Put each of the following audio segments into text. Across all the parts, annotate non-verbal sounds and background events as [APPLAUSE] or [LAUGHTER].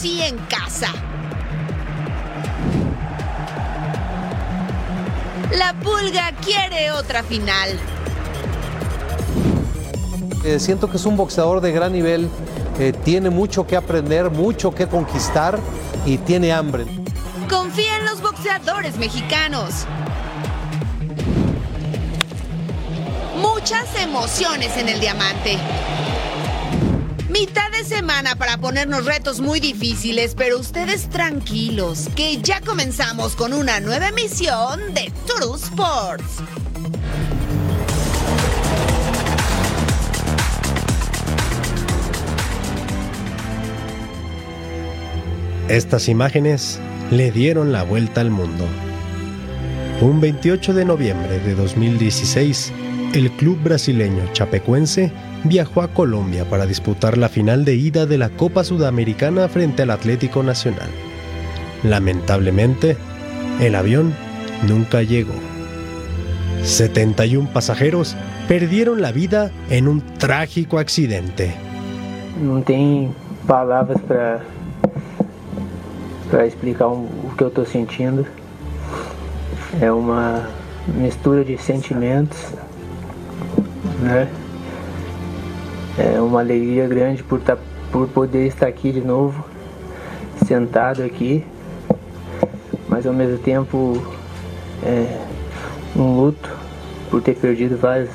Sí en casa. La pulga quiere otra final. Eh, siento que es un boxeador de gran nivel, eh, tiene mucho que aprender, mucho que conquistar y tiene hambre. Confía en los boxeadores mexicanos. Muchas emociones en el diamante. Mitad de semana para ponernos retos muy difíciles, pero ustedes tranquilos, que ya comenzamos con una nueva emisión de True Sports. Estas imágenes le dieron la vuelta al mundo. Un 28 de noviembre de 2016, el club brasileño Chapecuense viajó a Colombia para disputar la final de ida de la Copa Sudamericana frente al Atlético Nacional. Lamentablemente, el avión nunca llegó. 71 pasajeros perdieron la vida en un trágico accidente. Não tem palavras para para explicar o que eu estou sentindo. É uma mistura de sentimentos, né? É uma alegria grande por, tá, por poder estar aqui de novo, sentado aqui, mas ao mesmo tempo é um luto por ter perdido vários.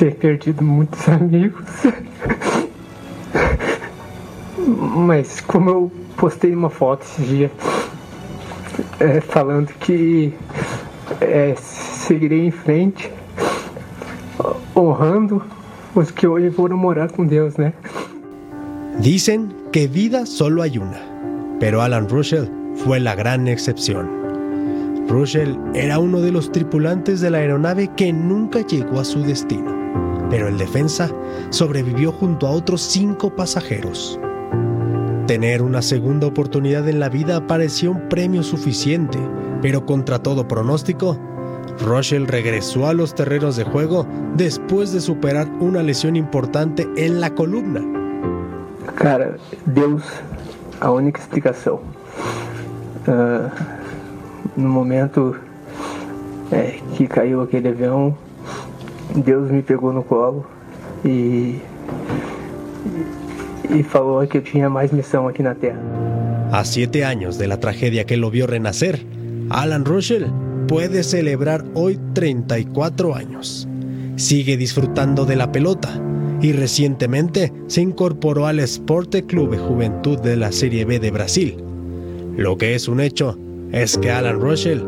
Ter perdido muitos [LAUGHS] amigos. Mas como eu postei uma foto esse dia é, falando que é, seguirei em frente, honrando os que hoje foram morar com Deus, né? Dicen que vida solo hay una, pero Alan Russell fue la gran excepción. Russell era uno de los tripulantes de la aeronave que nunca llegó a su destino, pero el defensa sobrevivió junto a otros cinco pasajeros. Tener una segunda oportunidad en la vida parecía un premio suficiente, pero contra todo pronóstico, Russell regresó a los terrenos de juego después de superar una lesión importante en la columna. Cara, Deus, a única explicação. Ah, no momento que caiu aquele avião, Deus me pegou no colo e, e, e falou que eu tinha mais missão aqui na Terra. A siete años de la tragedia que lo vio renacer, Alan Russell puede celebrar hoy 34 años. Sigue disfrutando de la pelota y recientemente se incorporó al Esporte Clube Juventud de la Serie B de Brasil. Lo que es un hecho es que Alan Russell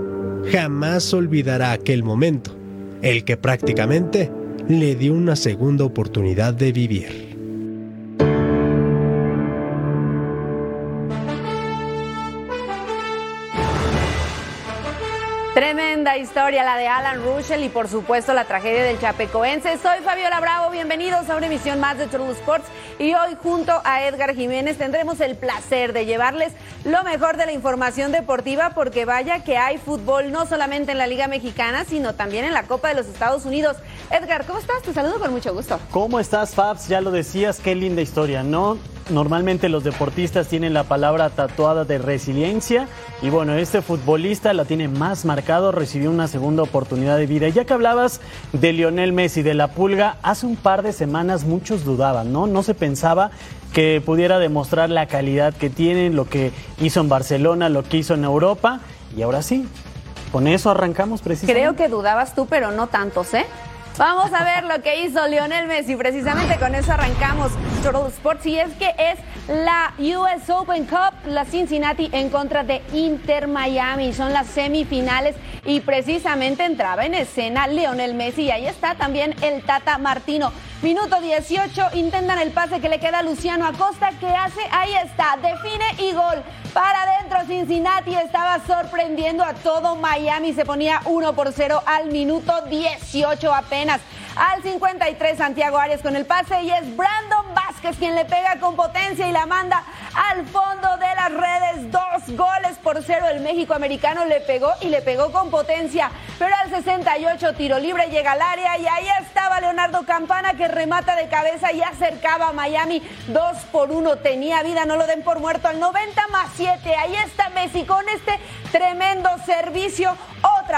jamás olvidará aquel momento, el que prácticamente le dio una segunda oportunidad de vivir. Tremenda historia la de Alan Russell y por supuesto la tragedia del Chapecoense. Soy Fabiola Bravo, bienvenidos a una emisión más de True Sports y hoy junto a Edgar Jiménez tendremos el placer de llevarles lo mejor de la información deportiva porque vaya que hay fútbol no solamente en la Liga Mexicana sino también en la Copa de los Estados Unidos. Edgar, ¿cómo estás? Te saludo con mucho gusto. ¿Cómo estás, Fabs? Ya lo decías, qué linda historia, ¿no? Normalmente los deportistas tienen la palabra tatuada de resiliencia y bueno, este futbolista la tiene más marcado, recibió una segunda oportunidad de vida. Ya que hablabas de Lionel Messi, de la pulga, hace un par de semanas muchos dudaban, ¿no? No se pensaba que pudiera demostrar la calidad que tiene, lo que hizo en Barcelona, lo que hizo en Europa y ahora sí, con eso arrancamos precisamente. Creo que dudabas tú, pero no tantos, ¿eh? Vamos a ver lo que hizo Lionel Messi. Precisamente con eso arrancamos Total Sports. Y es que es la US Open Cup, la Cincinnati en contra de Inter Miami. Son las semifinales y precisamente entraba en escena Lionel Messi. Y ahí está también el Tata Martino. Minuto 18, intentan el pase que le queda a Luciano Acosta. ¿Qué hace? Ahí está, define y gol. Para adentro, Cincinnati estaba sorprendiendo a todo Miami. Se ponía 1 por 0 al minuto 18 apenas. Al 53, Santiago Arias con el pase y es Brandon Vázquez quien le pega con potencia y la manda al fondo de las redes. Dos goles por cero. El México americano le pegó y le pegó con potencia. Pero al 68, tiro libre llega al área y ahí estaba Leonardo Campana que remata de cabeza y acercaba a Miami. Dos por uno. Tenía vida, no lo den por muerto. Al 90 más 7. Ahí está Messi con este tremendo servicio.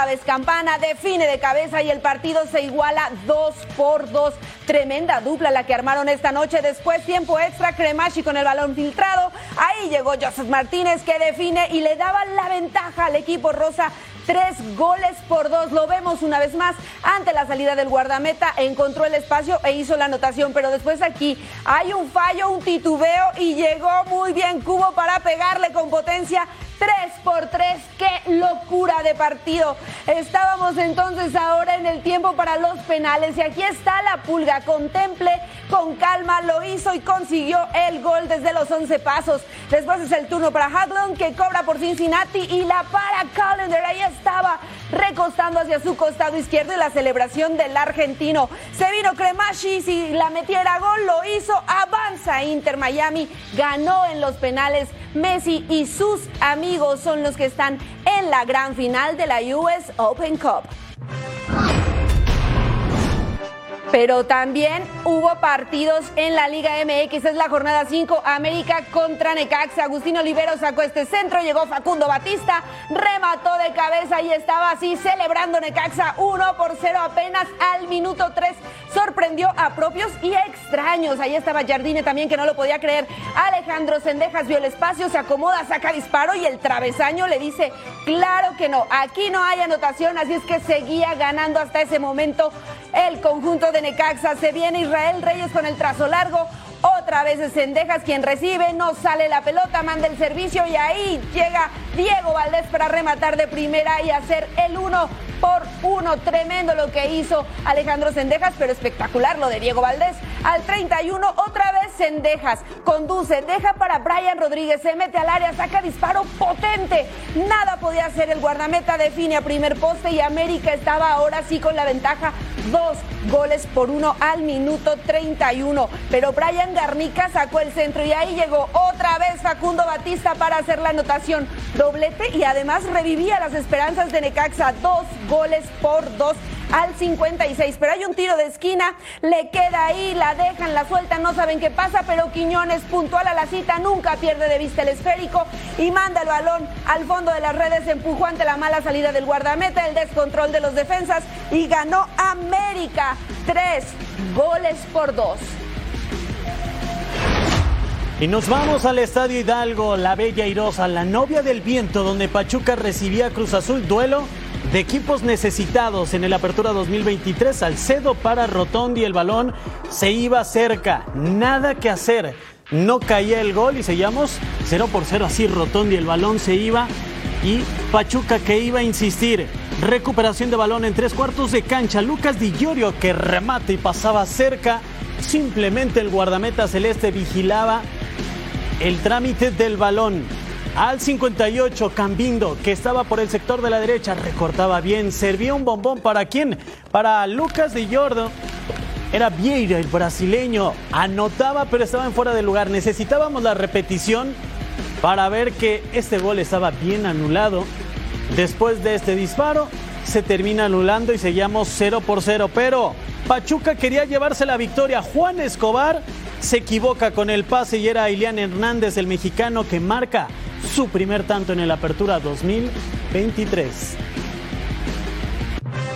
Vez Campana define de cabeza y el partido se iguala 2 por 2. Tremenda dupla la que armaron esta noche. Después tiempo extra, Cremachi con el balón filtrado. Ahí llegó Joseph Martínez que define y le daba la ventaja al equipo rosa tres goles por dos. Lo vemos una vez más ante la salida del guardameta, encontró el espacio e hizo la anotación, pero después aquí hay un fallo, un titubeo y llegó muy bien Cubo para pegarle con potencia 3 por 3, qué locura de partido. Estábamos entonces ahora en el tiempo para los penales y aquí está la pulga. Contemple con calma, lo hizo y consiguió el gol desde los 11 pasos. Después es el turno para Haglund que cobra por Cincinnati y la para Callender. Ahí estaba recostando hacia su costado izquierdo y la celebración del argentino. Se vino Cremashi, si la metiera gol lo hizo, avanza Inter Miami, ganó en los penales. Messi y sus amigos son los que están en la gran final de la US Open Cup. Pero también hubo partidos en la Liga MX. Es la jornada 5, América contra Necaxa. Agustín Olivero sacó este centro, llegó Facundo Batista, remató de cabeza y estaba así celebrando Necaxa 1 por 0 apenas al minuto 3. Sorprendió a propios y extraños. Ahí estaba Jardine también que no lo podía creer. Alejandro Sendejas vio el espacio, se acomoda, saca disparo y el travesaño le dice, claro que no, aquí no hay anotación, así es que seguía ganando hasta ese momento el conjunto de Necaxa. Se viene Israel Reyes con el trazo largo. Otra vez es Sendejas quien recibe, no sale la pelota, manda el servicio y ahí llega Diego Valdés para rematar de primera y hacer el uno por uno. Tremendo lo que hizo Alejandro Sendejas, pero espectacular lo de Diego Valdés. Al 31, otra vez Sendejas conduce, deja para Brian Rodríguez, se mete al área, saca disparo potente. Nada podía hacer el guardameta, define a primer poste y América estaba ahora sí con la ventaja. Dos goles por uno al minuto 31. Pero Brian Garnica sacó el centro y ahí llegó otra vez Facundo Batista para hacer la anotación. Doblete y además revivía las esperanzas de Necaxa. Dos goles por dos al 56. Pero hay un tiro de esquina, le queda ahí, la dejan, la sueltan, no saben qué pasa, pero Quiñones puntual a la cita, nunca pierde de vista el esférico y manda el balón al fondo de las redes, empujó ante la mala salida del guardameta, el descontrol de los defensas y ganó América. Tres goles por dos. Y nos vamos al Estadio Hidalgo, la Bella Irosa, la novia del viento, donde Pachuca recibía Cruz Azul, duelo de equipos necesitados en el Apertura 2023. Salcedo para Rotondi, el balón se iba cerca, nada que hacer. No caía el gol y seguíamos 0 por 0 así Rotondi, el balón se iba y Pachuca que iba a insistir. Recuperación de balón en tres cuartos de cancha. Lucas Di Giorgio que remata y pasaba cerca. Simplemente el guardameta celeste vigilaba el trámite del balón. Al 58, Cambindo, que estaba por el sector de la derecha, recortaba bien, servía un bombón para quién? Para Lucas de Jordo. Era Vieira, el brasileño. Anotaba, pero estaba en fuera de lugar. Necesitábamos la repetición para ver que este gol estaba bien anulado. Después de este disparo, se termina anulando y seguíamos 0 por 0. Pero Pachuca quería llevarse la victoria. Juan Escobar se equivoca con el pase y era Ilian Hernández, el mexicano, que marca su primer tanto en el Apertura 2023.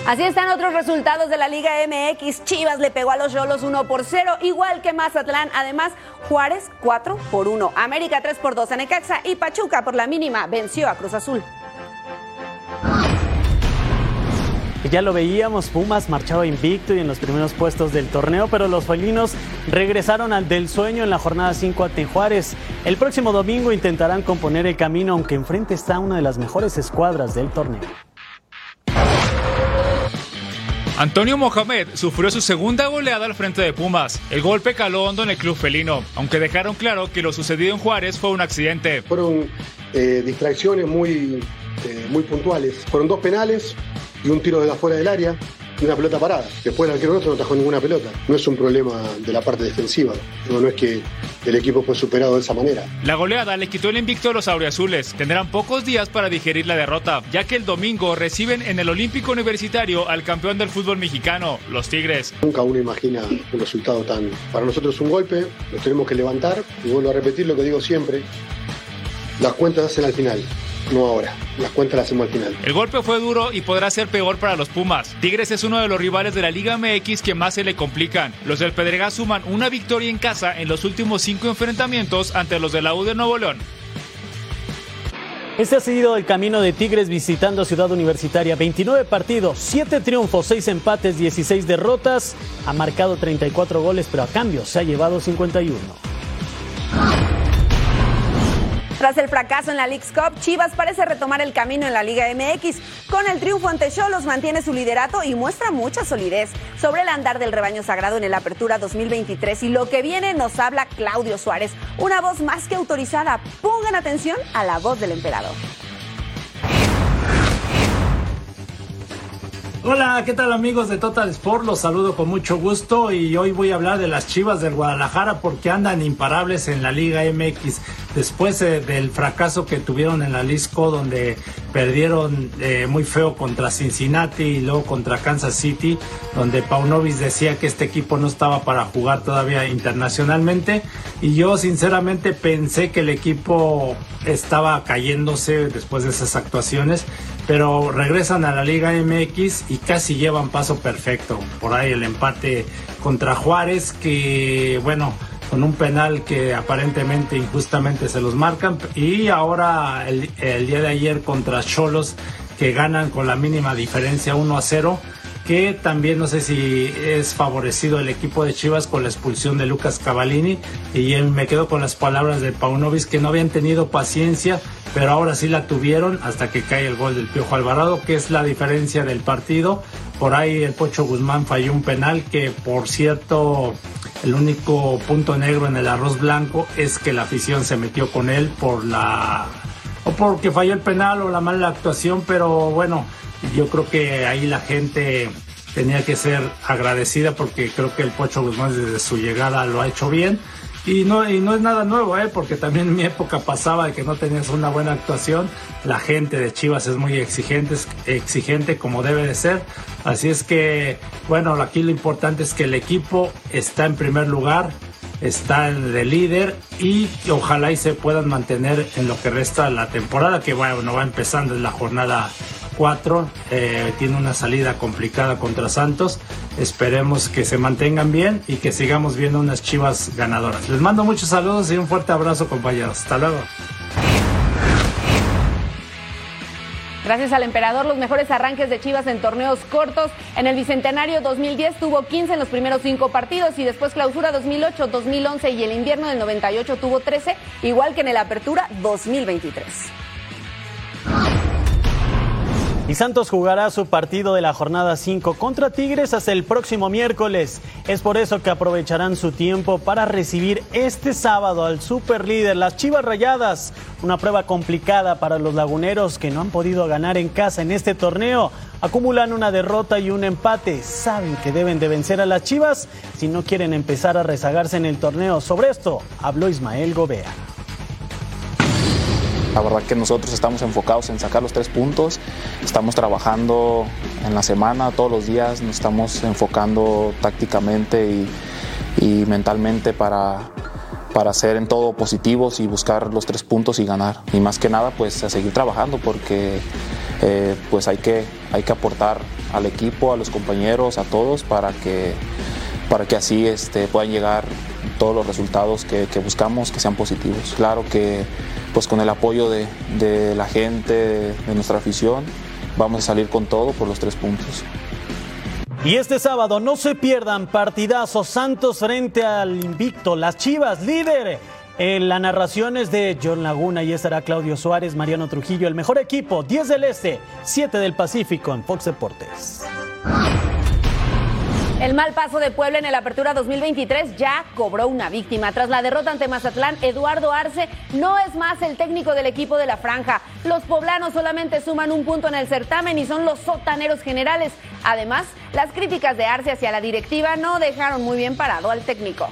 Así están otros resultados de la Liga MX. Chivas le pegó a los Rolos 1 por 0, igual que Mazatlán. Además, Juárez 4 por 1. América 3 por 2 a Necaxa y Pachuca por la mínima venció a Cruz Azul. Ya lo veíamos, Pumas marchaba invicto y en los primeros puestos del torneo, pero los felinos regresaron al del sueño en la jornada 5 a Tejuárez. El próximo domingo intentarán componer el camino, aunque enfrente está una de las mejores escuadras del torneo. Antonio Mohamed sufrió su segunda goleada al frente de Pumas. El golpe caló hondo en el club felino, aunque dejaron claro que lo sucedido en Juárez fue un accidente. Fueron eh, distracciones muy, eh, muy puntuales. Fueron dos penales, y un tiro de afuera del área y una pelota parada. Después el arquero nuestro no atajó ninguna pelota. No es un problema de la parte defensiva. No, no es que el equipo fue superado de esa manera. La goleada le quitó el invicto a los auriazules. Tendrán pocos días para digerir la derrota, ya que el domingo reciben en el Olímpico Universitario al campeón del fútbol mexicano, los Tigres. Nunca uno imagina un resultado tan... Para nosotros es un golpe, nos tenemos que levantar y vuelvo a repetir lo que digo siempre. Las cuentas hacen al final no ahora. Las cuentas las hacemos al final. El golpe fue duro y podrá ser peor para los Pumas. Tigres es uno de los rivales de la Liga MX que más se le complican. Los del Pedregal suman una victoria en casa en los últimos cinco enfrentamientos ante los de la U de Nuevo León. Este ha sido el camino de Tigres visitando Ciudad Universitaria. 29 partidos, 7 triunfos, 6 empates, 16 derrotas. Ha marcado 34 goles, pero a cambio se ha llevado 51. Tras el fracaso en la League's Cup, Chivas parece retomar el camino en la Liga MX. Con el triunfo ante Cholos mantiene su liderato y muestra mucha solidez sobre el andar del rebaño sagrado en el Apertura 2023. Y lo que viene nos habla Claudio Suárez, una voz más que autorizada. Pongan atención a la voz del emperador. Hola, ¿qué tal amigos de Total Sport? Los saludo con mucho gusto y hoy voy a hablar de las Chivas del Guadalajara porque andan imparables en la Liga MX después eh, del fracaso que tuvieron en la Lisco donde perdieron eh, muy feo contra Cincinnati y luego contra Kansas City donde Paunovis decía que este equipo no estaba para jugar todavía internacionalmente y yo sinceramente pensé que el equipo estaba cayéndose después de esas actuaciones pero regresan a la Liga MX y casi llevan paso perfecto. Por ahí el empate contra Juárez, que bueno, con un penal que aparentemente injustamente se los marcan. Y ahora el, día de ayer contra Cholos, que ganan con la mínima diferencia 1 a 0 que también no sé si es favorecido el equipo de Chivas con la expulsión de Lucas Cavallini y me quedo con las palabras de Paunovis que no habían tenido paciencia pero ahora sí la tuvieron hasta que cae el gol del Piojo Alvarado, que es la diferencia del partido. Por ahí el Pocho Guzmán falló un penal que, por cierto, el único punto negro en el arroz blanco es que la afición se metió con él por la o porque falló el penal o la mala actuación, pero bueno, yo creo que ahí la gente tenía que ser agradecida porque creo que el Pocho Guzmán desde su llegada lo ha hecho bien y no, y no es nada nuevo, ¿eh? porque también en mi época pasaba de que no tenías una buena actuación. La gente de Chivas es muy exigente, exigente como debe de ser. Así es que, bueno, aquí lo importante es que el equipo está en primer lugar, está de líder y ojalá y se puedan mantener en lo que resta la temporada, que bueno, va empezando en la jornada 4, eh, tiene una salida complicada contra Santos. Esperemos que se mantengan bien y que sigamos viendo unas chivas ganadoras. Les mando muchos saludos y un fuerte abrazo compañeros. Hasta luego. Gracias al emperador, los mejores arranques de Chivas en torneos cortos. En el Bicentenario 2010 tuvo 15 en los primeros 5 partidos y después clausura 2008, 2011 y el invierno del 98 tuvo 13, igual que en el Apertura 2023. Y Santos jugará su partido de la jornada 5 contra Tigres hasta el próximo miércoles. Es por eso que aprovecharán su tiempo para recibir este sábado al superlíder, las Chivas Rayadas. Una prueba complicada para los laguneros que no han podido ganar en casa en este torneo. Acumulan una derrota y un empate. Saben que deben de vencer a las Chivas si no quieren empezar a rezagarse en el torneo. Sobre esto habló Ismael Gobea. La verdad que nosotros estamos enfocados en sacar los tres puntos, estamos trabajando en la semana, todos los días, nos estamos enfocando tácticamente y, mentalmente para, para ser en todo positivos y buscar los tres puntos y ganar. Y más que nada, pues a seguir trabajando porque eh, pues hay que, hay que aportar al equipo, a los compañeros, a todos para que, para que así este, puedan llegar todos los resultados que, buscamos que sean positivos. Claro que pues con el apoyo de, de la gente, de, nuestra afición, vamos a salir con todo por los tres puntos. Y este sábado no se pierdan partidazo Santos frente al invicto, las Chivas, líder. En la narración es de John Laguna y estará Claudio Suárez, Mariano Trujillo, el mejor equipo, 10 del Este, 7 del Pacífico en Fox Deportes. El mal paso de Puebla en el Apertura 2023 ya cobró una víctima. Tras la derrota ante Mazatlán, Eduardo Arce no es más el técnico del equipo de la franja. Los poblanos solamente suman un punto en el certamen y son los sotaneros generales. Además, las críticas de Arce hacia la directiva no dejaron muy bien parado al técnico.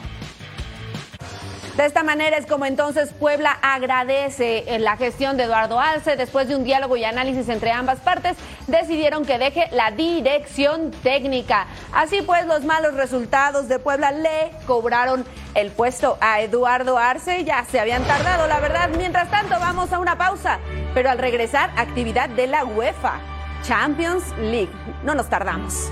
De esta manera es como entonces Puebla agradece eh, la gestión de Eduardo Alce. Después de un diálogo y análisis entre ambas partes, decidieron que deje la dirección técnica. Así pues, los malos resultados de Puebla le cobraron el puesto a Eduardo Arce. Ya se habían tardado, la verdad. Mientras tanto, vamos a una pausa. Pero al regresar, actividad de la UEFA Champions League. No nos tardamos.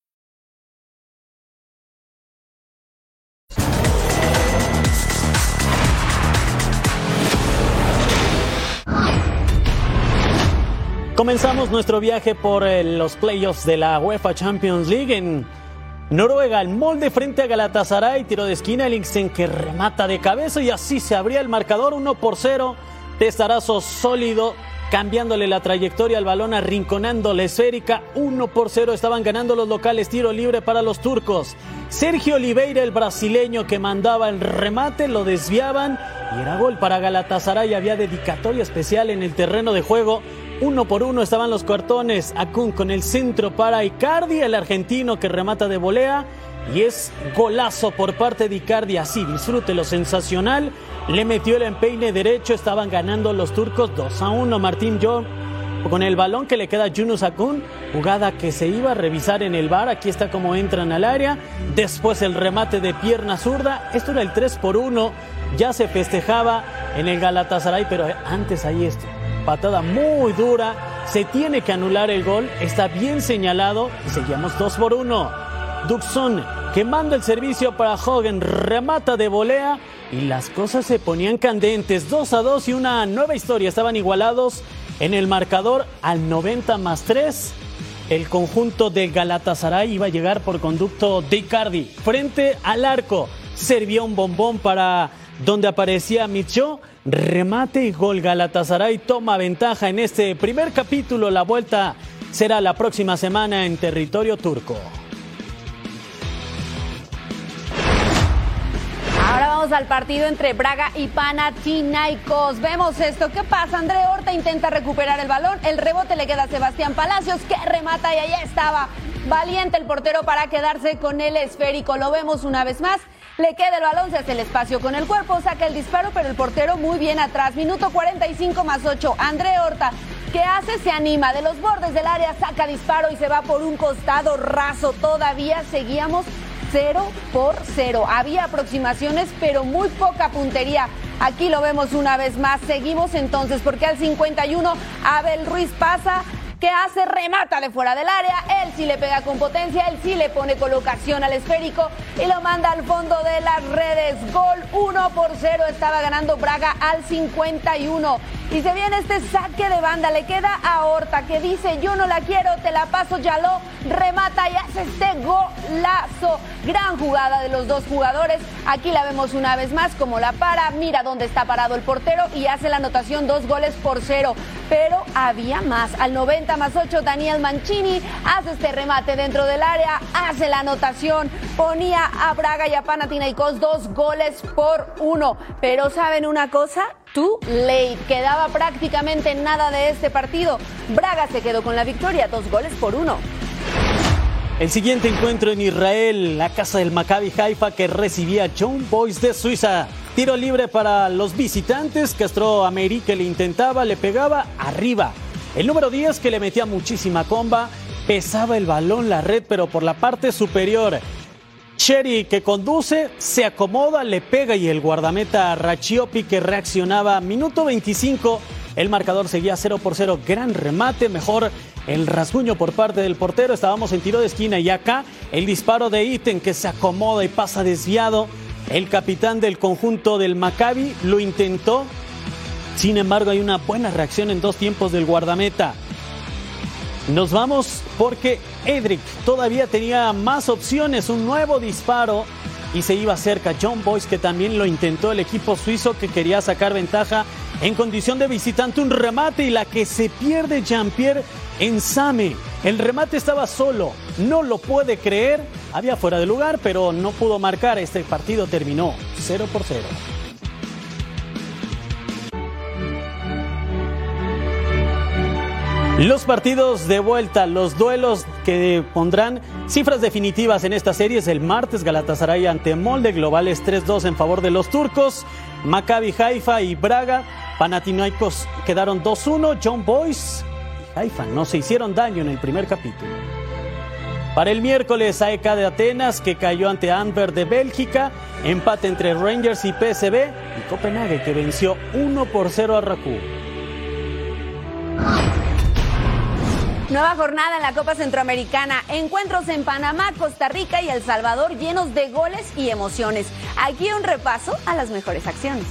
Comenzamos nuestro viaje por eh, los playoffs de la UEFA Champions League en Noruega. El molde frente a Galatasaray, tiro de esquina, Elingsen que remata de cabeza y así se abría el marcador 1 por 0. Testarazo sólido, cambiándole la trayectoria al balón, arrinconando la esférica. 1 por 0 estaban ganando los locales, tiro libre para los turcos. Sergio Oliveira, el brasileño que mandaba el remate, lo desviaban y era gol para Galatasaray. Había dedicatoria especial en el terreno de juego. Uno por uno estaban los cartones. Acun con el centro para Icardi, el argentino que remata de volea. Y es golazo por parte de Icardi. Así, disfrute lo sensacional. Le metió el empeine derecho. Estaban ganando los turcos 2 a 1. Martín John con el balón que le queda a Yunus Akun. Jugada que se iba a revisar en el bar. Aquí está como entran al área. Después el remate de pierna zurda. Esto era el 3 por 1. Ya se festejaba en el Galatasaray, pero antes ahí esto patada muy dura, se tiene que anular el gol, está bien señalado y seguimos 2 por 1. Duxon que manda el servicio para Hogan, remata de volea y las cosas se ponían candentes, 2 a 2 y una nueva historia, estaban igualados en el marcador al 90 más 3. El conjunto de Galatasaray iba a llegar por conducto de Icardi frente al arco. Servía un bombón para donde aparecía Micho remate y gol. Galatasaray toma ventaja en este primer capítulo. La vuelta será la próxima semana en territorio turco. Ahora vamos al partido entre Braga y Panathinaikos. Vemos esto. ¿Qué pasa? André Horta intenta recuperar el balón. El rebote le queda a Sebastián Palacios que remata y ahí estaba. Valiente el portero para quedarse con el esférico. Lo vemos una vez más. Le queda el balón, se hace el espacio con el cuerpo, saca el disparo, pero el portero muy bien atrás. Minuto 45 más 8. André Horta, ¿qué hace? Se anima de los bordes del área, saca disparo y se va por un costado raso. Todavía seguíamos 0 por 0. Había aproximaciones, pero muy poca puntería. Aquí lo vemos una vez más. Seguimos entonces, porque al 51 Abel Ruiz pasa que hace? Remata de fuera del área, él sí le pega con potencia, él sí le pone colocación al esférico y lo manda al fondo de las redes. Gol 1 por 0, estaba ganando Braga al 51. Y se viene este saque de banda, le queda a Horta que dice yo no la quiero, te la paso, ya lo remata y hace este golazo. Gran jugada de los dos jugadores. Aquí la vemos una vez más como la para, mira dónde está parado el portero y hace la anotación dos goles por cero. Pero había más. Al 90 más 8, Daniel Mancini hace este remate dentro del área, hace la anotación, ponía a Braga y a Panathinaikos dos goles por uno. Pero ¿saben una cosa? Too late. Quedaba prácticamente nada de este partido. Braga se quedó con la victoria, dos goles por uno. El siguiente encuentro en Israel, la casa del Maccabi Haifa que recibía John Boys de Suiza. Tiro libre para los visitantes. Castro América le intentaba, le pegaba arriba. El número 10 que le metía muchísima comba, pesaba el balón la red, pero por la parte superior. Sherry que conduce, se acomoda, le pega y el guardameta Rachiopi que reaccionaba. Minuto 25, el marcador seguía 0 por 0. Gran remate, mejor el rasguño por parte del portero. Estábamos en tiro de esquina y acá el disparo de Iten que se acomoda y pasa desviado. El capitán del conjunto del Maccabi lo intentó. Sin embargo, hay una buena reacción en dos tiempos del guardameta. Nos vamos porque Edric todavía tenía más opciones, un nuevo disparo y se iba cerca. John Boyce que también lo intentó el equipo suizo que quería sacar ventaja en condición de visitante, un remate y la que se pierde Jean-Pierre Ensame. El remate estaba solo, no lo puede creer, había fuera de lugar, pero no pudo marcar. Este partido terminó 0 por 0. Los partidos de vuelta, los duelos que pondrán cifras definitivas en esta serie es el martes Galatasaray ante Molde, globales 3-2 en favor de los turcos, Maccabi Haifa y Braga, Panathinaikos quedaron 2-1, John Boyce y Haifa no se hicieron daño en el primer capítulo. Para el miércoles, AEK de Atenas, que cayó ante Amber de Bélgica, empate entre Rangers y PSV, y Copenhague, que venció 1 por 0 a Rakú. Nueva jornada en la Copa Centroamericana. Encuentros en Panamá, Costa Rica y El Salvador llenos de goles y emociones. Aquí un repaso a las mejores acciones.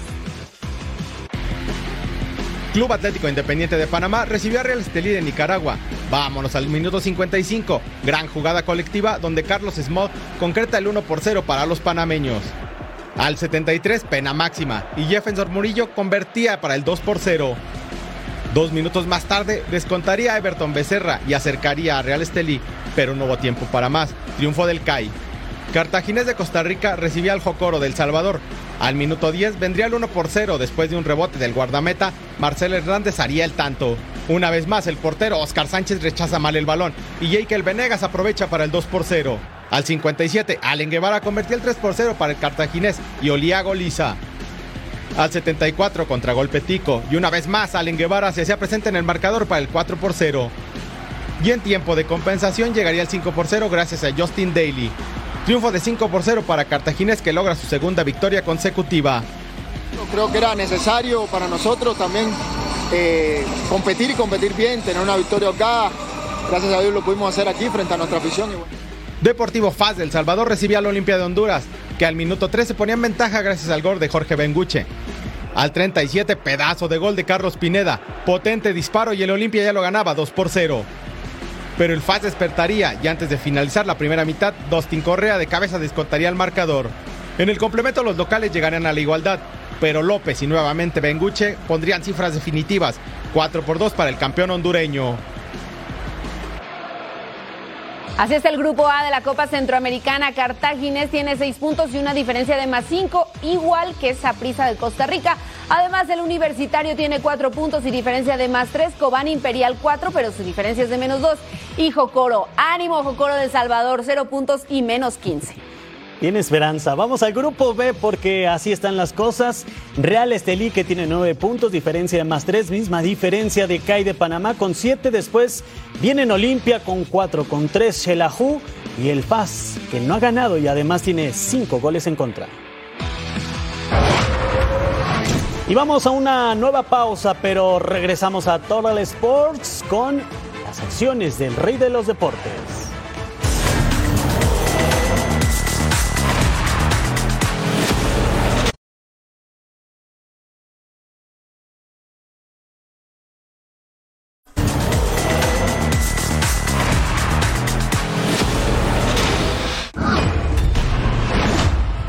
Club Atlético Independiente de Panamá recibió a Real Estelí de Nicaragua. Vámonos al minuto 55. Gran jugada colectiva donde Carlos Small concreta el 1 por 0 para los panameños. Al 73, pena máxima y Jefferson Murillo convertía para el 2 por 0. Dos minutos más tarde descontaría a Everton Becerra y acercaría a Real Estelí, pero no hubo tiempo para más. Triunfo del CAI. Cartaginés de Costa Rica recibía al Jocoro del Salvador. Al minuto 10 vendría el 1 por 0 después de un rebote del guardameta. Marcelo Hernández haría el tanto. Una vez más, el portero Oscar Sánchez rechaza mal el balón y Jekyll Venegas aprovecha para el 2 por 0. Al 57, Allen Guevara convertía el 3 por 0 para el cartaginés y Oliago Liza. Al 74 contra golpe Tico y una vez más Allen Guevara se hacía presente en el marcador para el 4 por 0. Y en tiempo de compensación llegaría el 5 por 0 gracias a Justin Daly. Triunfo de 5 por 0 para Cartaginés que logra su segunda victoria consecutiva. Creo que era necesario para nosotros también eh, competir y competir bien, tener una victoria acá. Gracias a Dios lo pudimos hacer aquí frente a nuestra afición. Deportivo Faz del Salvador recibía a la Olimpia de Honduras, que al minuto 3 se ponía en ventaja gracias al gol de Jorge Benguche. Al 37, pedazo de gol de Carlos Pineda, potente disparo y el Olimpia ya lo ganaba 2 por 0. Pero el Faz despertaría y antes de finalizar la primera mitad, Dustin Correa de cabeza descontaría el marcador. En el complemento los locales llegarían a la igualdad, pero López y nuevamente Benguche pondrían cifras definitivas, 4 por 2 para el campeón hondureño. Así está el grupo A de la Copa Centroamericana. Cartaginés tiene seis puntos y una diferencia de más cinco, igual que Saprissa de Costa Rica. Además, el Universitario tiene cuatro puntos y diferencia de más tres. Cobán Imperial cuatro, pero su diferencia es de menos dos. Y Jocoro, ánimo Jocoro de Salvador, cero puntos y menos quince. Tiene esperanza. Vamos al grupo B porque así están las cosas. Real Estelí que tiene nueve puntos, diferencia de más tres, misma diferencia de CAI de Panamá con siete. Después vienen Olimpia con cuatro, con tres, Shelahu y el Paz, que no ha ganado y además tiene cinco goles en contra. Y vamos a una nueva pausa, pero regresamos a Total Sports con las acciones del rey de los deportes.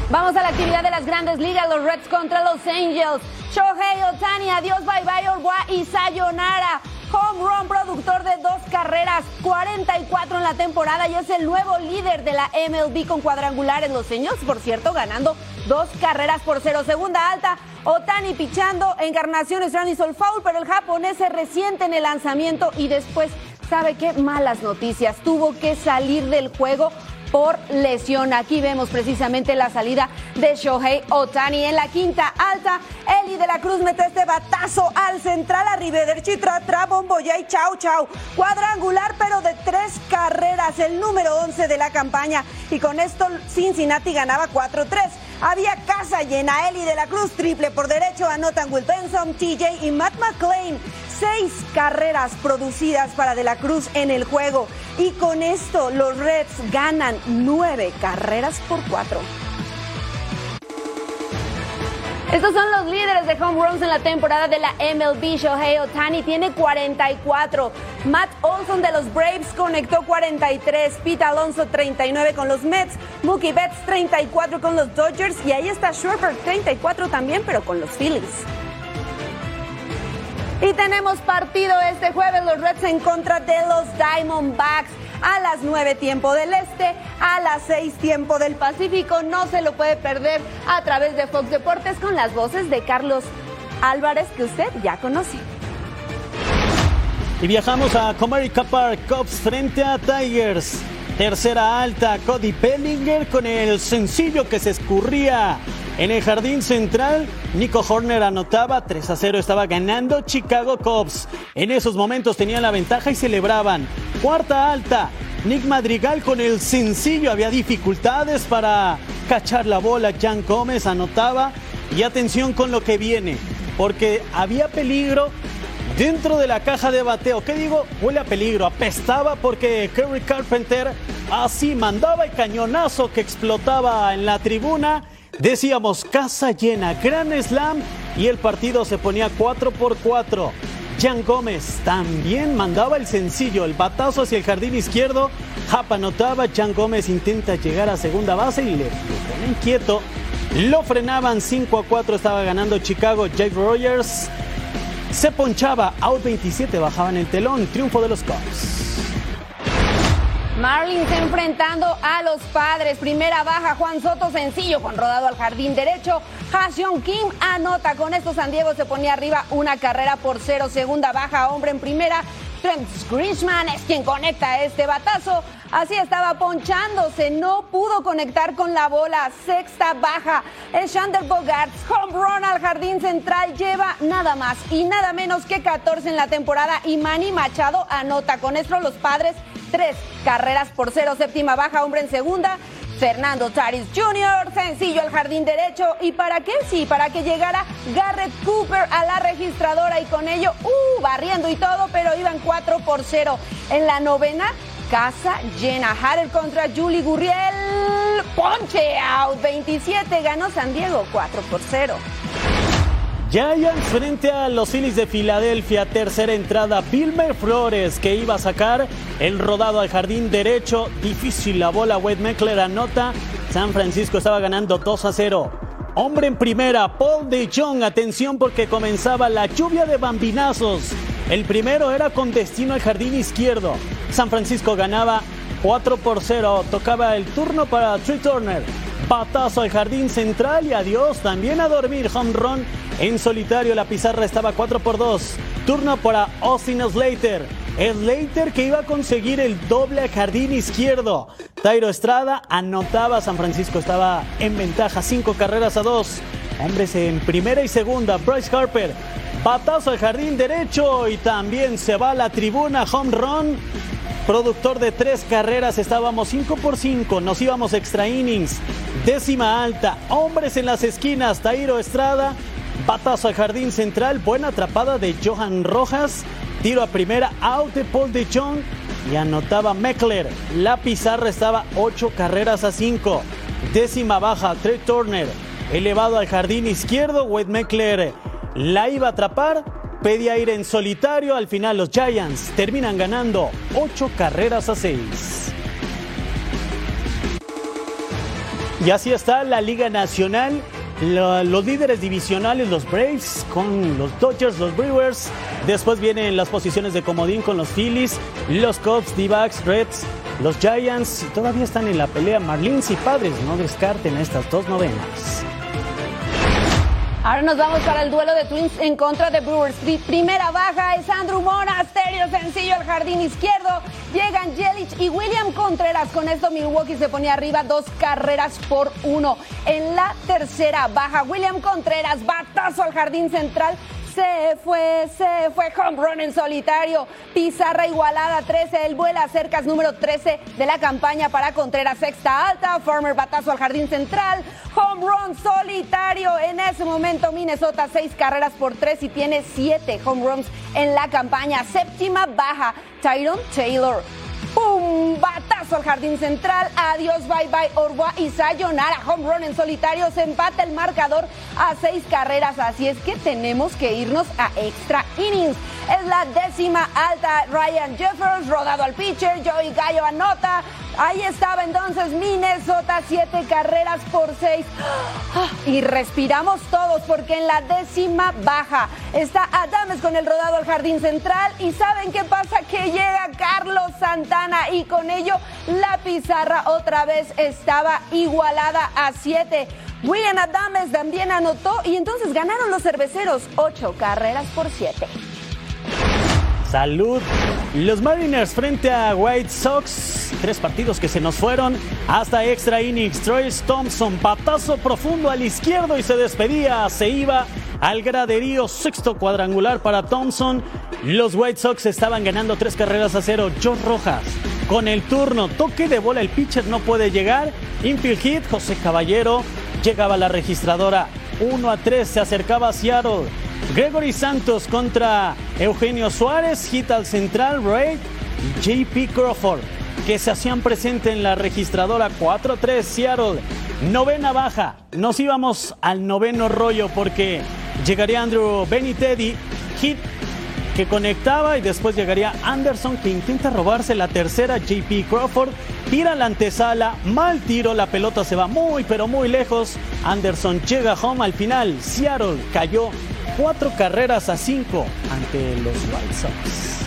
Vamos a la actividad de las grandes ligas, los Reds contra los Angels. Shohei Otani, adiós, bye bye, Orwa y Sayonara. Home run productor de dos carreras, 44 en la temporada y es el nuevo líder de la MLB con cuadrangulares. Los Angels, por cierto, ganando dos carreras por cero. Segunda alta, Otani pichando, encarnación y Sol foul, pero el japonés se resiente en el lanzamiento y después, ¿sabe qué? Malas noticias. Tuvo que salir del juego por lesión. Aquí vemos precisamente la salida de Shohei Otani en la quinta alta. Eli de la Cruz mete este batazo al central a Rivederchi, tra, tra, bomboya y chau, chau. Cuadrangular, pero de tres carreras, el número 11 de la campaña. Y con esto Cincinnati ganaba 4-3. Había casa llena. Eli de la Cruz, triple por derecho, anotan Will Benson, TJ y Matt McClain seis carreras producidas para De la Cruz en el juego. Y con esto los Reds ganan nueve carreras por cuatro. Estos son los líderes de home runs en la temporada de la MLB. Shohei Otani tiene 44. Matt Olson de los Braves conectó 43. Pete Alonso 39 con los Mets. Mookie Betts 34 con los Dodgers. Y ahí está Schwarber 34 también, pero con los Phillies. Y tenemos partido este jueves, los Reds en contra de los Diamondbacks. A las 9 tiempo del Este, a las 6 tiempo del Pacífico. No se lo puede perder a través de Fox Deportes con las voces de Carlos Álvarez que usted ya conoce. Y viajamos a Comerica Park, Cubs frente a Tigers. Tercera alta, Cody Pellinger con el sencillo que se escurría en el jardín central, Nico Horner anotaba 3 a 0, estaba ganando Chicago Cubs. En esos momentos tenían la ventaja y celebraban. Cuarta alta, Nick Madrigal con el sencillo, había dificultades para cachar la bola. Jan Gómez anotaba y atención con lo que viene, porque había peligro dentro de la caja de bateo. ¿Qué digo? Huele a peligro, apestaba porque Kerry Carpenter así mandaba el cañonazo que explotaba en la tribuna Decíamos casa llena, gran slam y el partido se ponía 4 por 4. Jan Gómez también mandaba el sencillo, el batazo hacia el jardín izquierdo. Japa anotaba, Jan Gómez intenta llegar a segunda base y le, pone inquieto. Lo frenaban 5 a 4, estaba ganando Chicago. Jake Rogers se ponchaba, out 27, bajaban el telón, triunfo de los Cubs. Marlins enfrentando a los padres. Primera baja, Juan Soto sencillo con rodado al jardín derecho. Haseon Kim anota. Con esto San Diego se ponía arriba una carrera por cero. Segunda baja, hombre en primera. Trent Grishman es quien conecta este batazo. Así estaba ponchándose, no pudo conectar con la bola. Sexta baja. El Shander Bogarts, home run al jardín central, lleva nada más y nada menos que 14 en la temporada. Y Manny Machado anota. Con esto los padres tres carreras por cero, séptima baja, hombre en segunda. Fernando Taris Jr., sencillo al jardín derecho. ¿Y para qué? Sí, para que llegara Garrett Cooper a la registradora y con ello, uh, barriendo y todo, pero iban 4 por 0. En la novena, casa llena. Harrell contra Julie Gurriel. Ponche out. 27 ganó San Diego 4 por 0. Giants frente a los Phillies de Filadelfia, tercera entrada, Wilmer Flores que iba a sacar el rodado al jardín derecho, difícil la bola, Wade Meckler anota, San Francisco estaba ganando 2 a 0. Hombre en primera, Paul de Jong, atención porque comenzaba la lluvia de bambinazos. El primero era con destino al jardín izquierdo. San Francisco ganaba 4 por 0, tocaba el turno para Trey Turner. Patazo al jardín central y adiós también a dormir. Home run en solitario. La pizarra estaba 4 por 2. Turno para Austin Slater. Slater que iba a conseguir el doble al jardín izquierdo. Tairo Estrada anotaba. San Francisco estaba en ventaja. 5 carreras a 2. Hombres en primera y segunda. Bryce Harper. Patazo al jardín derecho y también se va a la tribuna. Home run productor de tres carreras, estábamos 5 por 5, nos íbamos extra innings, décima alta, hombres en las esquinas, Tairo Estrada, batazo al jardín central, buena atrapada de Johan Rojas, tiro a primera, out de Paul de Jong y anotaba Meckler. La pizarra estaba 8 carreras a 5. Décima baja, Trey Turner, elevado al jardín izquierdo, Wade Meckler la iba a atrapar, pedía ir en solitario, al final los Giants terminan ganando 8 carreras a 6. Y así está la Liga Nacional. los líderes divisionales, los Braves, con los Dodgers, los Brewers. Después vienen las posiciones de comodín con los Phillies, los Cubs, D-Backs, Reds, los Giants. Todavía están en la pelea Marlins y Padres. No descarten estas dos novenas. Ahora nos vamos para el duelo de Twins en contra de Brewers. Primera baja es Andrew Monasterio, sencillo al jardín izquierdo. Llegan Jelich y William Contreras. Con esto Milwaukee se ponía arriba dos carreras por uno. En la tercera baja, William Contreras, batazo al jardín central. Se fue, se fue home run en solitario. Pizarra igualada 13. El vuela cercas número 13 de la campaña para Contreras. Sexta alta. Farmer batazo al jardín central. Home run solitario. En ese momento Minnesota seis carreras por tres y tiene siete home runs en la campaña. Séptima baja. Tyron Taylor ¡Pum! Batazo al jardín central. Adiós, bye bye, Orwa y Sayonara. Home run en solitario. Se empata el marcador a seis carreras. Así es que tenemos que irnos a extra innings. Es la décima alta. Ryan Jeffers, rodado al pitcher. Joey Gallo anota. Ahí estaba entonces Minnesota, siete carreras por seis. Y respiramos todos porque en la décima baja está Adames con el rodado al jardín central. ¿Y saben qué pasa? Que llega Carlos Santana y con ello la pizarra otra vez estaba igualada a siete. William Adames también anotó y entonces ganaron los cerveceros ocho carreras por siete. Salud. Los Mariners frente a White Sox. Tres partidos que se nos fueron hasta extra innings. Troy Thompson, patazo profundo al izquierdo y se despedía. Se iba al graderío. Sexto cuadrangular para Thompson. Los White Sox estaban ganando tres carreras a cero. John Rojas con el turno. Toque de bola. El pitcher no puede llegar. Infield hit. José Caballero llegaba la registradora. 1 a 3. Se acercaba a Seattle. Gregory Santos contra Eugenio Suárez, hit al central, Ray y JP Crawford, que se hacían presente en la registradora 4-3 Seattle. Novena baja, nos íbamos al noveno rollo porque llegaría Andrew Benitedi, hit que conectaba y después llegaría Anderson que intenta robarse la tercera JP Crawford, tira la antesala, mal tiro, la pelota se va muy pero muy lejos, Anderson llega home al final, Seattle cayó cuatro carreras a cinco ante los White Sox.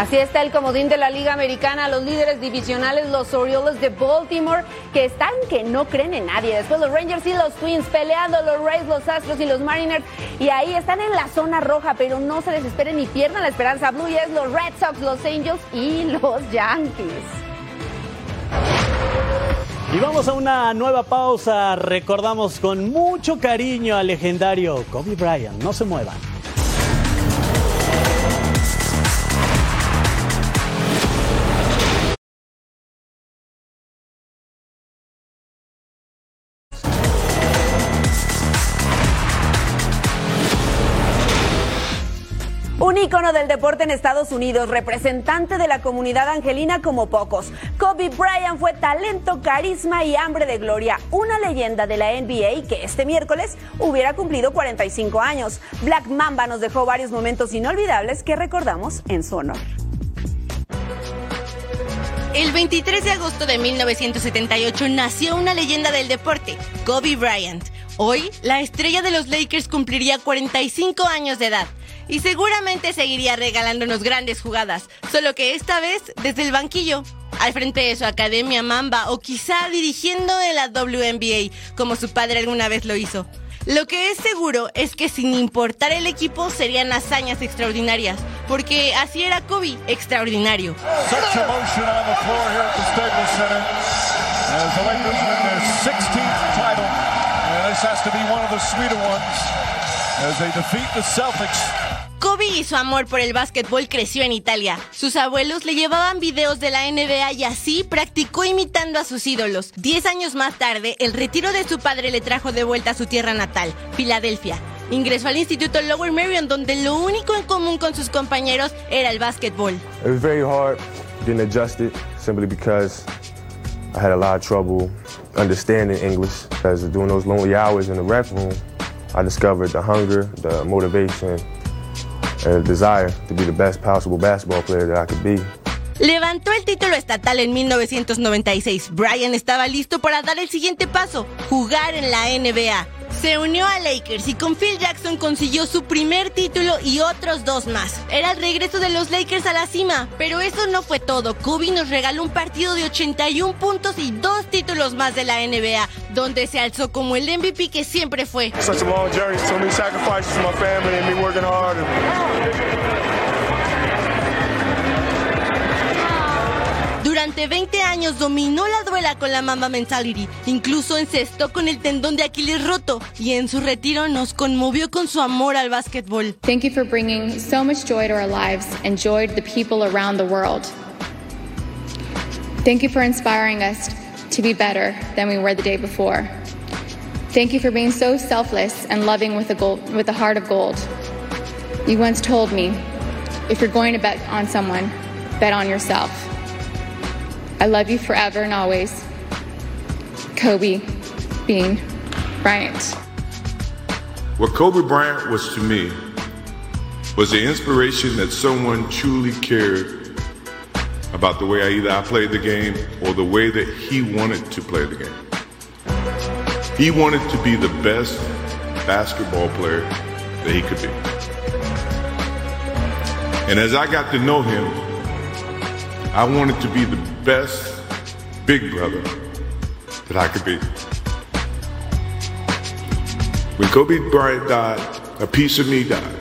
Así está el comodín de la Liga Americana, los líderes divisionales, los Orioles de Baltimore, que están que no creen en nadie. Después los Rangers y los Twins peleando, los Rays, los Astros y los Mariners. Y ahí están en la zona roja, pero no se desesperen ni pierdan la esperanza. Blue es los Red Sox, los Angels y los Yankees. Y vamos a una nueva pausa. Recordamos con mucho cariño al legendario Kobe Bryant. No se muevan. Ícono del deporte en Estados Unidos, representante de la comunidad angelina como pocos. Kobe Bryant fue talento, carisma y hambre de gloria. Una leyenda de la NBA que este miércoles hubiera cumplido 45 años. Black Mamba nos dejó varios momentos inolvidables que recordamos en su honor. El 23 de agosto de 1978 nació una leyenda del deporte, Kobe Bryant. Hoy, la estrella de los Lakers cumpliría 45 años de edad y seguramente seguiría regalándonos grandes jugadas, solo que esta vez desde el banquillo, al frente de su academia Mamba o quizá dirigiendo en la WNBA, como su padre alguna vez lo hizo. Lo que es seguro es que sin importar el equipo serían hazañas extraordinarias, porque así era Kobe, extraordinario. Such emotion on the floor here at the Staples Center as the Lakers win their 16th title. And this has to be one of the sweeter ones as they defeat the Celtics Kobe y su amor por el básquetbol creció en Italia. Sus abuelos le llevaban videos de la NBA y así practicó imitando a sus ídolos. Diez años más tarde, el retiro de su padre le trajo de vuelta a su tierra natal, Filadelfia. Ingresó al Instituto Lower Merion, donde lo único en común con sus compañeros era el básquetbol. It was very hard getting adjusted simply because I had a lot of trouble understanding English because doing those lonely hours in the rec room, I discovered the hunger, the motivation, the desire to be the best possible basketball player that I could be. Levantó el título estatal en 1996. Brian estaba listo para dar el siguiente paso, jugar en la NBA. Se unió a Lakers y con Phil Jackson consiguió su primer título y otros dos más. Era el regreso de los Lakers a la cima, pero eso no fue todo. Kobe nos regaló un partido de 81 puntos y dos títulos más de la NBA, donde se alzó como el MVP que siempre fue. Such a long journey, so many sacrifices for my family and me working hard. Durante 20 años dominó la duela con la Mamba Mentality, incluso encestó con el tendón de Aquiles roto y en su retiro nos conmovió con su amor al básquetbol. Thank you for bringing so much joy to our lives and joy to the people around the world. Thank you for inspiring us to be better than we were the day before. Thank you for being so selfless and loving with a, gold, with a heart of gold. You once told me, if you're going to bet on someone, bet on yourself. I love you forever and always. Kobe Bean Bryant. What Kobe Bryant was to me was the inspiration that someone truly cared about the way I either I played the game or the way that he wanted to play the game. He wanted to be the best basketball player that he could be. And as I got to know him, I wanted to be the best big brother that I could be. When Kobe Bryant died, a piece of me died.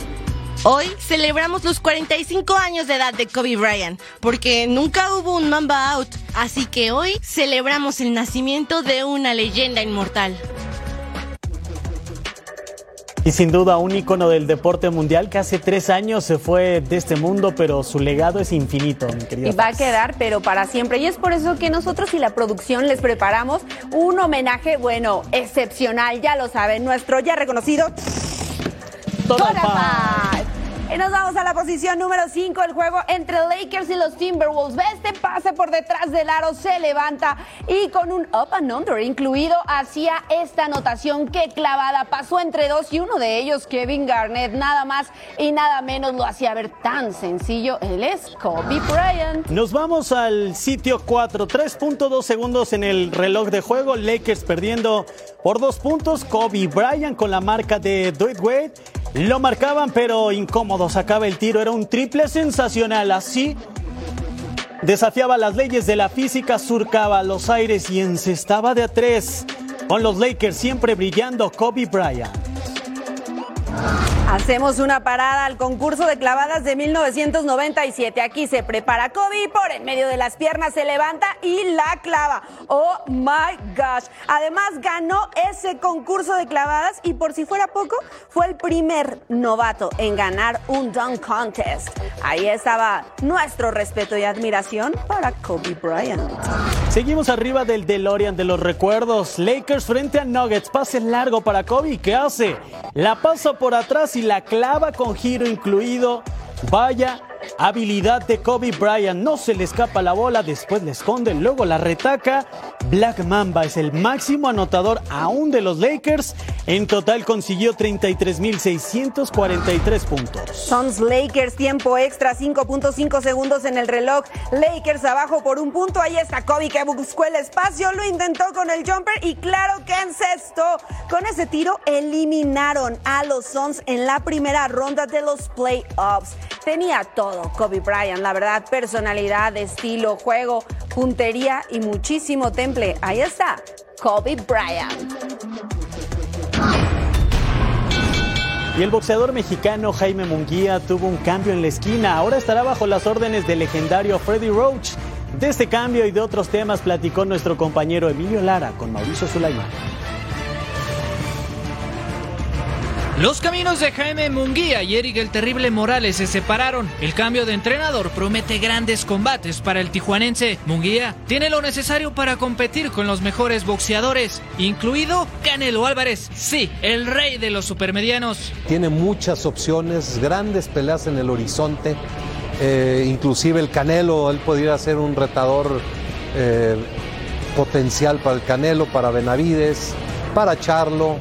Hoy celebramos los 45 años de edad de Kobe Bryant, porque nunca hubo un Mamba Out, así que hoy celebramos el nacimiento de una leyenda inmortal. Y sin duda un ícono del deporte mundial que hace tres años se fue de este mundo, pero su legado es infinito, mi querida. Y va a quedar, pero para siempre. Y es por eso que nosotros y la producción les preparamos un homenaje, bueno, excepcional, ya lo saben, nuestro ya reconocido Toda Paz. Y nos vamos a la posición número 5, el juego entre Lakers y los Timberwolves. Ve este pase por detrás del aro, se levanta y con un up and under incluido hacía esta anotación. Que clavada. Pasó entre dos y uno de ellos, Kevin Garnett, nada más y nada menos lo hacía ver tan sencillo. Él es Kobe Bryant. Nos vamos al sitio 4, 3.2 segundos en el reloj de juego, Lakers perdiendo por dos puntos, Kobe Bryant con la marca de Dwight Wade, lo marcaban pero incómodo, sacaba el tiro, era un triple sensacional, así desafiaba las leyes de la física, surcaba los aires y encestaba de a tres, con los Lakers siempre brillando Kobe Bryant. Hacemos una parada al concurso de clavadas de 1997. Aquí se prepara Kobe y por en medio de las piernas se levanta y la clava. Oh my gosh. Además ganó ese concurso de clavadas y por si fuera poco, fue el primer novato en ganar un dunk contest. Ahí estaba nuestro respeto y admiración para Kobe Bryant. Seguimos arriba del DeLorean de los recuerdos. Lakers frente a Nuggets. Pase largo para Kobe. ¿Qué hace? La pasa por atrás y la clava con giro incluido. Vaya habilidad de Kobe Bryant. No se le escapa la bola, después le esconde, luego la retaca. Black Mamba es el máximo anotador aún de los Lakers. En total consiguió 33.643 puntos. Sons Lakers, tiempo extra, 5.5 segundos en el reloj. Lakers abajo por un punto. Ahí está Kobe que buscó el espacio, lo intentó con el jumper y claro que encestó. Con ese tiro eliminaron a los Suns en la primera ronda de los playoffs. Tenía todo Kobe Bryant, la verdad, personalidad, estilo, juego, puntería y muchísimo temple. Ahí está, Kobe Bryant. Y el boxeador mexicano Jaime Munguía tuvo un cambio en la esquina. Ahora estará bajo las órdenes del legendario Freddy Roach. De este cambio y de otros temas platicó nuestro compañero Emilio Lara con Mauricio Sulaimán. Los caminos de Jaime Munguía y Eric el Terrible Morales se separaron. El cambio de entrenador promete grandes combates para el tijuanense. Munguía tiene lo necesario para competir con los mejores boxeadores, incluido Canelo Álvarez. Sí, el rey de los supermedianos. Tiene muchas opciones, grandes peleas en el horizonte. Eh, inclusive el Canelo, él podría ser un retador eh, potencial para el Canelo, para Benavides, para Charlo.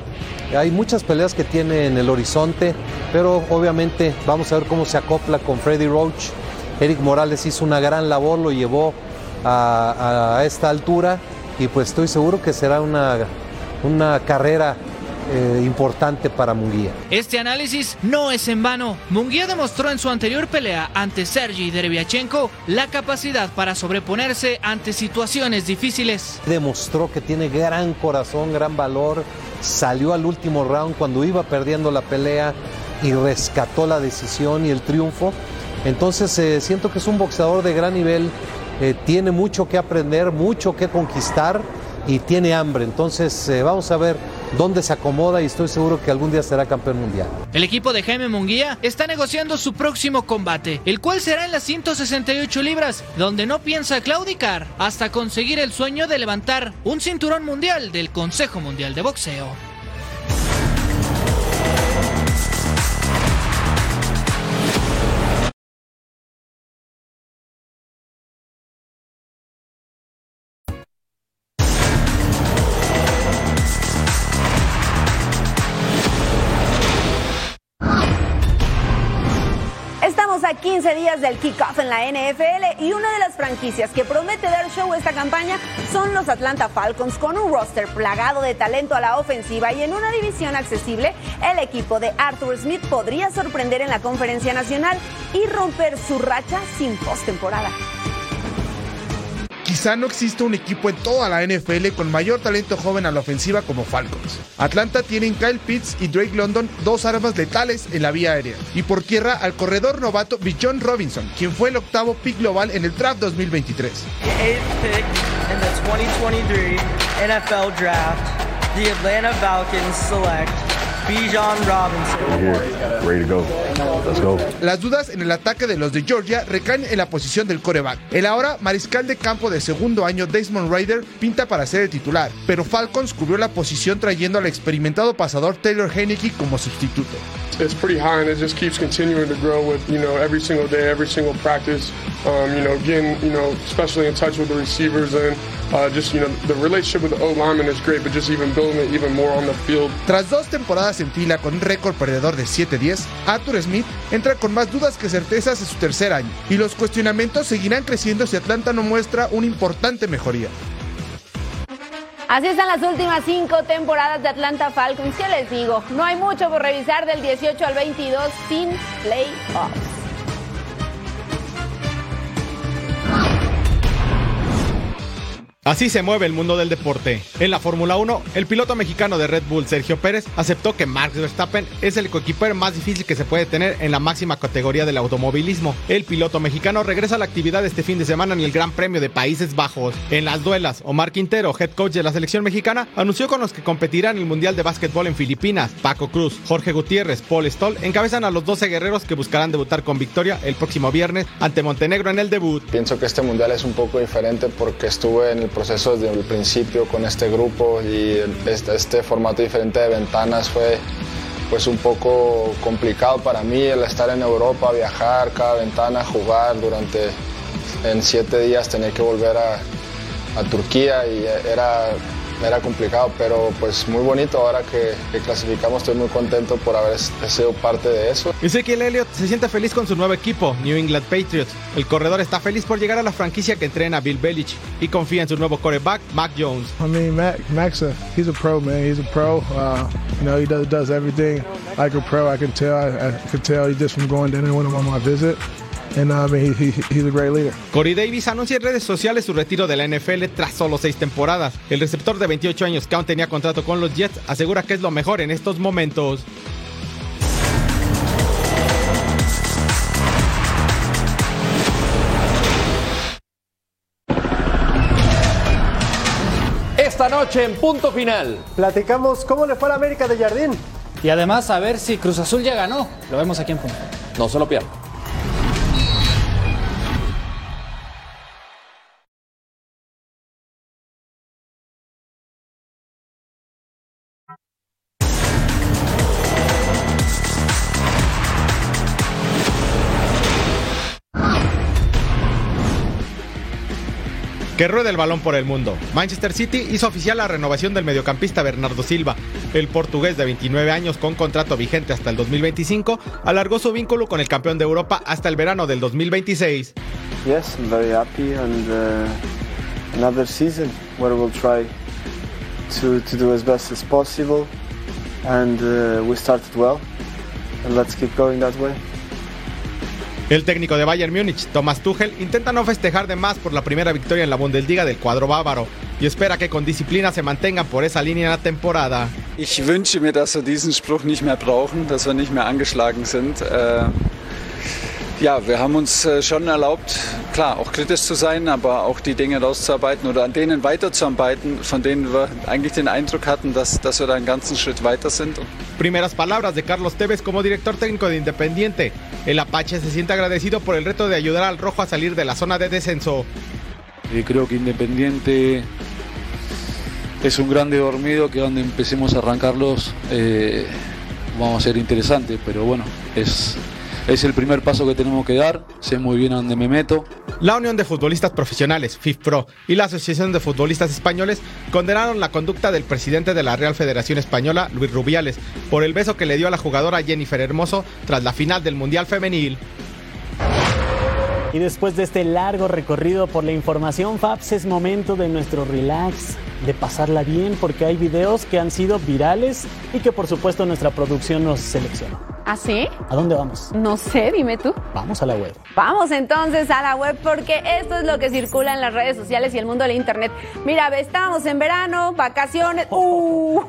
Hay muchas peleas que tiene en el horizonte, pero obviamente vamos a ver cómo se acopla con Freddy Roach. Eric Morales hizo una gran labor, lo llevó a, a esta altura y pues estoy seguro que será una, una carrera eh, importante para Munguía. Este análisis no es en vano. Munguía demostró en su anterior pelea ante Sergi Dereviachenko la capacidad para sobreponerse ante situaciones difíciles. Demostró que tiene gran corazón, gran valor. Salió al último round cuando iba perdiendo la pelea y rescató la decisión y el triunfo. Entonces eh, siento que es un boxeador de gran nivel. Eh, tiene mucho que aprender, mucho que conquistar y tiene hambre. Entonces eh, vamos a ver dónde se acomoda y estoy seguro que algún día será campeón mundial. El equipo de Jaime Munguía está negociando su próximo combate, el cual será en las 168 libras, donde no piensa claudicar hasta conseguir el sueño de levantar un cinturón mundial del Consejo Mundial de Boxeo. A 15 días del kickoff en la NFL y una de las franquicias que promete dar show esta campaña son los Atlanta Falcons con un roster plagado de talento a la ofensiva y en una división accesible, el equipo de Arthur Smith podría sorprender en la conferencia nacional y romper su racha sin postemporada. Quizá no exista un equipo en toda la NFL con mayor talento joven a la ofensiva como Falcons. Atlanta tienen Kyle Pitts y Drake London, dos armas letales en la vía aérea. Y por tierra al corredor novato Bijon Robinson, quien fue el octavo pick global en el draft 2023. eighth pick in the 2023 NFL Draft, Atlanta Falcons Bijan Robinson. Ready to go. Let's go. Las dudas en el ataque de los de Georgia recaen en la posición del coreback. El ahora mariscal de campo de segundo año Desmond Ryder pinta para ser el titular, pero Falcons cubrió la posición trayendo al experimentado pasador Taylor Heineke como sustituto. it's pretty high and it just keeps continuing to grow with you know every single day every single practice um, you know getting you know especially in touch with the receivers and uh, just you know the relationship with the O lineman is great but just even building it even more on the field Tras dos temporadas en fila con un récord perdedor de 7-10, Arthur Smith entra con más dudas que certezas en su tercer año, y los cuestionamientos seguirán creciendo si Atlanta no muestra una importante mejoría. Así están las últimas cinco temporadas de Atlanta Falcons. ¿Qué les digo? No hay mucho por revisar del 18 al 22 sin playoffs. Así se mueve el mundo del deporte. En la Fórmula 1, el piloto mexicano de Red Bull, Sergio Pérez, aceptó que Max Verstappen es el coequipero más difícil que se puede tener en la máxima categoría del automovilismo. El piloto mexicano regresa a la actividad este fin de semana en el Gran Premio de Países Bajos. En las duelas, Omar Quintero, head coach de la selección mexicana, anunció con los que competirán en el Mundial de Básquetbol en Filipinas. Paco Cruz, Jorge Gutiérrez, Paul Stoll encabezan a los 12 guerreros que buscarán debutar con victoria el próximo viernes ante Montenegro en el debut. Pienso que este mundial es un poco diferente porque estuve en el proceso desde el principio con este grupo y este, este formato diferente de ventanas fue pues un poco complicado para mí el estar en Europa, viajar cada ventana, jugar durante en siete días, tener que volver a Turquía y era, era complicado, pero pues muy bonito ahora que, que clasificamos, estoy muy contento por haber sido parte de eso. Ezekiel Elliott se siente feliz con su nuevo equipo, New England Patriots. El corredor está feliz por llegar a la franquicia que entrena Bill Belichick y confía en su nuevo quarterback, Mac Jones. I mean, Mac, Mac's a he's a pro man. He's a pro. Uh, you know, he does does everything like a pro. I can tell. I, I can tell he just from going down there with him on my visit. And uh, I mean, he, he, he's a great leader. Corey Davis anuncia en redes sociales su retiro de la NFL tras solo seis temporadas. El receptor de 28 años que aún tenía contrato con los Jets asegura que es lo mejor en estos momentos. Esta noche en punto final. Platicamos cómo le fue a la América de Jardín. Y además a ver si Cruz Azul ya ganó. Lo vemos aquí en punto. No se lo pierdan. Que ruede el balón por el mundo. Manchester City hizo oficial la renovación del mediocampista Bernardo Silva. El portugués de 29 años con contrato vigente hasta el 2025 alargó su vínculo con el campeón de Europa hasta el verano del 2026. Yes, I'm very happy and uh, another season where we'll try to, do as best as possible and uh, we started well and let's keep going that way. El técnico de Bayern Múnich, Thomas Tuchel, intenta no festejar de más por la primera victoria en la Bundesliga del cuadro bávaro y espera que con disciplina se mantengan por esa línea en la temporada. Ich wünsche mir, dass wir diesen Spruch nicht mehr brauchen, dass wir nicht mehr angeschlagen sind. Äh, ja, wir haben uns äh, schon erlaubt, klar, auch kritisch zu sein, aber auch die Dinge rauszuarbeiten oder an denen weiterzuarbeiten, von denen wir eigentlich den Eindruck hatten, dass, dass wir da einen ganzen Schritt weiter sind. Primeras palabras de Carlos Tevez como director técnico de Independiente. El Apache se siente agradecido por el reto de ayudar al Rojo a salir de la zona de descenso. Creo que Independiente es un grande dormido que donde empecemos a arrancarlos eh, vamos a ser interesante, pero bueno, es, es el primer paso que tenemos que dar, sé muy bien a dónde me meto. La Unión de Futbolistas Profesionales, FIFPRO, y la Asociación de Futbolistas Españoles condenaron la conducta del presidente de la Real Federación Española, Luis Rubiales, por el beso que le dio a la jugadora Jennifer Hermoso tras la final del Mundial Femenil. Y después de este largo recorrido por la información, Fabs, es momento de nuestro relax, de pasarla bien, porque hay videos que han sido virales y que por supuesto nuestra producción nos seleccionó. ¿Ah, sí? ¿A dónde vamos? No sé, dime tú. Vamos a la web. Vamos entonces a la web porque esto es lo que circula en las redes sociales y el mundo del internet. Mira, estábamos en verano, vacaciones. [LAUGHS] Uh,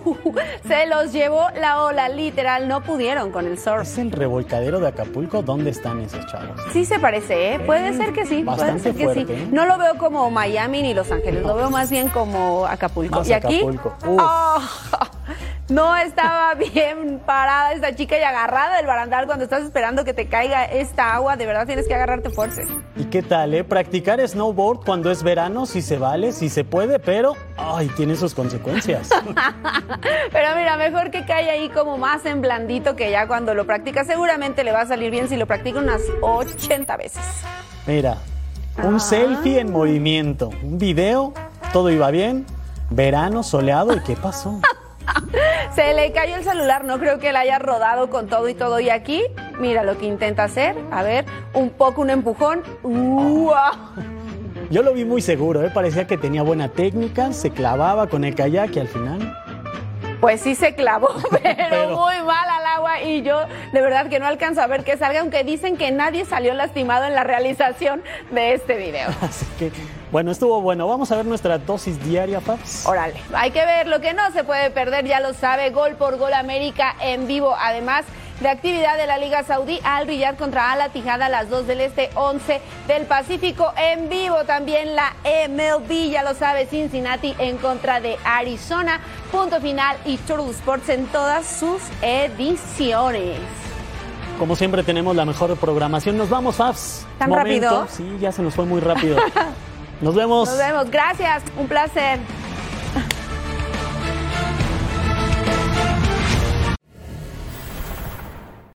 se los llevó la ola, literal, no pudieron con el surf. ¿Es el revolcadero de Acapulco? ¿Dónde están esos chavos? Sí se parece, ¿eh? Puede ser que sí, puede ser que fuerte, sí. ¿eh? No lo veo como Miami ni Los Ángeles, lo veo más bien como Acapulco. Más y aquí Acapulco. ¡oh! [LAUGHS] no estaba [LAUGHS] bien parada esta chica y agarrada del barandal cuando estás esperando que te caiga esta agua. De verdad tienes que agarrarte fuerte. ¿Y qué tal, eh? Practicar snowboard cuando es verano, si se vale, si se puede, pero ay, tiene sus consecuencias. [LAUGHS] Pero mira, mejor que caiga ahí como más en blandito que ya cuando lo practicas. Seguramente le va a salir bien si lo practica unas 80 veces. Mira, un Ah. selfie en movimiento, un video, todo iba bien, verano soleado, ¿y qué pasó? [LAUGHS] Se le cayó el celular, no creo que la haya rodado con todo y todo. Y aquí, mira lo que intenta hacer. A ver, un poco un empujón. ¡Uah! Yo lo vi muy seguro, ¿eh? parecía que tenía buena técnica, se clavaba con el kayak y al final Pues sí se clavó, [LAUGHS] pero, Pero- muy mal al agua y yo de verdad que no alcanzo a ver que salga, aunque dicen que nadie salió lastimado en la realización de este video. [LAUGHS] Así que, bueno, estuvo bueno. Vamos a ver nuestra dosis diaria, Paps. Órale, hay que ver lo que no se puede perder, ya lo sabe, gol por gol América en vivo, además de actividad de la Liga Saudí al Riyadh contra Al Tijada a las 2 del Este, 11 del Pacífico en vivo, también la MLB, ya lo sabe, Cincinnati en contra de Arizona, punto final y Turtle Sports en todas sus ediciones. Como siempre tenemos la mejor programación. Nos vamos, Paps. ¿Tan rápido? Sí, ya se nos fue muy rápido. [LAUGHS] Nos vemos. Nos vemos, gracias, un placer.